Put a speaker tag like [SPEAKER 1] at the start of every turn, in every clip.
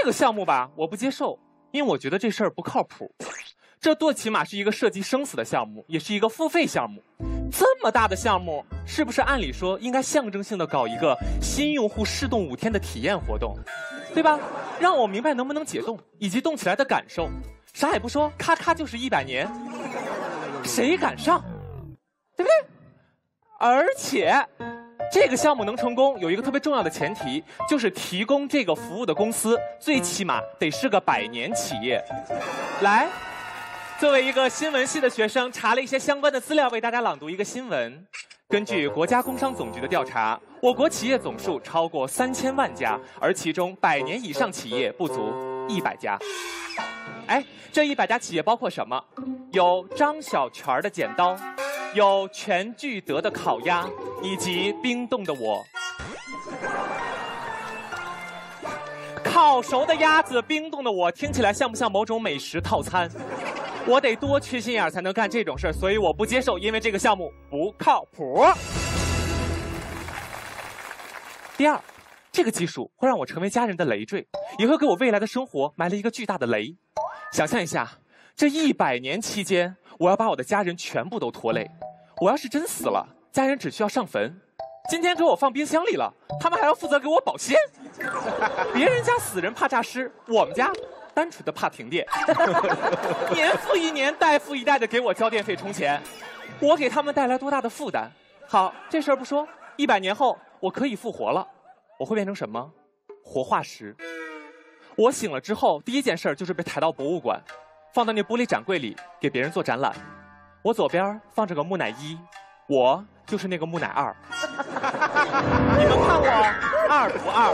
[SPEAKER 1] 这个项目吧，我不接受，因为我觉得这事儿不靠谱。这最起码是一个涉及生死的项目，也是一个付费项目。这么大的项目，是不是按理说应该象征性的搞一个新用户试动五天的体验活动，对吧？让我明白能不能解冻，以及动起来的感受。啥也不说，咔咔就是一百年，谁敢上？对不对？而且，这个项目能成功，有一个特别重要的前提，就是提供这个服务的公司最起码得是个百年企业。来。作为一个新闻系的学生，查了一些相关的资料，为大家朗读一个新闻。根据国家工商总局的调查，我国企业总数超过三千万家，而其中百年以上企业不足一百家。哎，这一百家企业包括什么？有张小泉的剪刀，有全聚德的烤鸭，以及冰冻的我。烤熟的鸭子，冰冻的我，听起来像不像某种美食套餐？我得多缺心眼才能干这种事所以我不接受，因为这个项目不靠谱。第二，这个技术会让我成为家人的累赘，也会给我未来的生活埋了一个巨大的雷。想象一下，这一百年期间，我要把我的家人全部都拖累。我要是真死了，家人只需要上坟，今天给我放冰箱里了，他们还要负责给我保鲜。别人家死人怕诈尸，我们家。单纯的怕停电，年复一年，代复一代的给我交电费充钱，我给他们带来多大的负担？好，这事儿不说，一百年后我可以复活了，我会变成什么？活化石。我醒了之后，第一件事就是被抬到博物馆，放到那玻璃展柜里给别人做展览。我左边放着个木乃伊，我就是那个木乃二。你们看我二不二？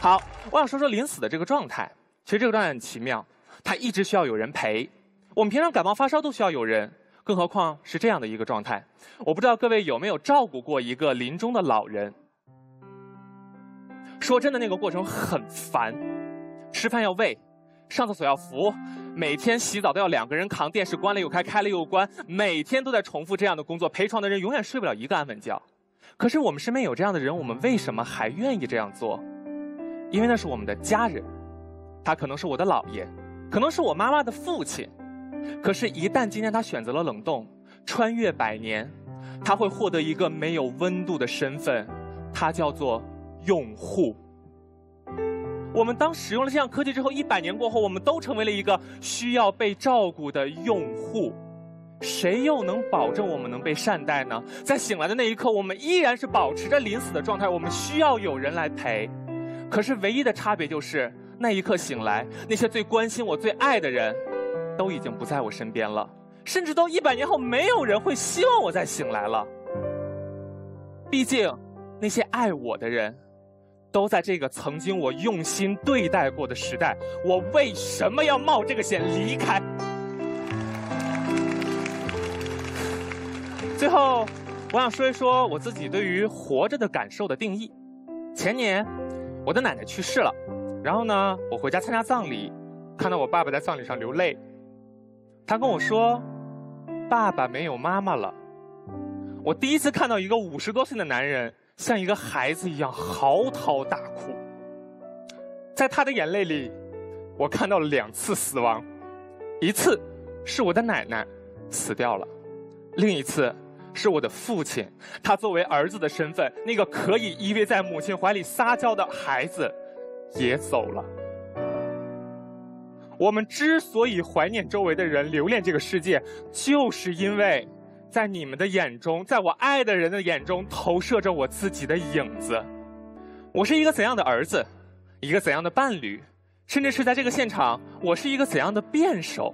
[SPEAKER 1] 好。我想说说临死的这个状态，其实这个状态很奇妙，他一直需要有人陪。我们平常感冒发烧都需要有人，更何况是这样的一个状态。我不知道各位有没有照顾过一个临终的老人。说真的，那个过程很烦，吃饭要喂，上厕所要扶，每天洗澡都要两个人扛，电视关了又开，开了又关，每天都在重复这样的工作。陪床的人永远睡不了一个安稳觉。可是我们身边有这样的人，我们为什么还愿意这样做？因为那是我们的家人，他可能是我的姥爷，可能是我妈妈的父亲。可是，一旦今天他选择了冷冻，穿越百年，他会获得一个没有温度的身份，他叫做用户。我们当使用了这项科技之后，一百年过后，我们都成为了一个需要被照顾的用户。谁又能保证我们能被善待呢？在醒来的那一刻，我们依然是保持着临死的状态，我们需要有人来陪。可是唯一的差别就是，那一刻醒来，那些最关心我、最爱的人，都已经不在我身边了。甚至都一百年后，没有人会希望我再醒来了。毕竟，那些爱我的人，都在这个曾经我用心对待过的时代。我为什么要冒这个险离开？最后，我想说一说我自己对于活着的感受的定义。前年。我的奶奶去世了，然后呢，我回家参加葬礼，看到我爸爸在葬礼上流泪。他跟我说：“爸爸没有妈妈了。”我第一次看到一个五十多岁的男人像一个孩子一样嚎啕大哭。在他的眼泪里，我看到了两次死亡，一次是我的奶奶死掉了，另一次。是我的父亲，他作为儿子的身份，那个可以依偎在母亲怀里撒娇的孩子，也走了。我们之所以怀念周围的人，留恋这个世界，就是因为，在你们的眼中，在我爱的人的眼中，投射着我自己的影子。我是一个怎样的儿子，一个怎样的伴侣，甚至是在这个现场，我是一个怎样的辩手。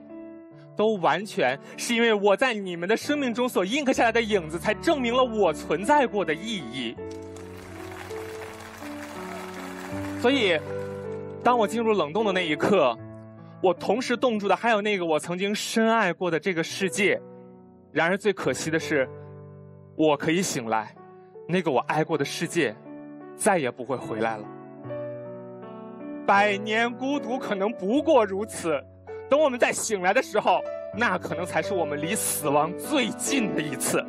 [SPEAKER 1] 都完全是因为我在你们的生命中所印刻下来的影子，才证明了我存在过的意义。所以，当我进入冷冻的那一刻，我同时冻住的还有那个我曾经深爱过的这个世界。然而，最可惜的是，我可以醒来，那个我爱过的世界，再也不会回来了。百年孤独，可能不过如此。等我们再醒来的时候，那可能才是我们离死亡最近的一次。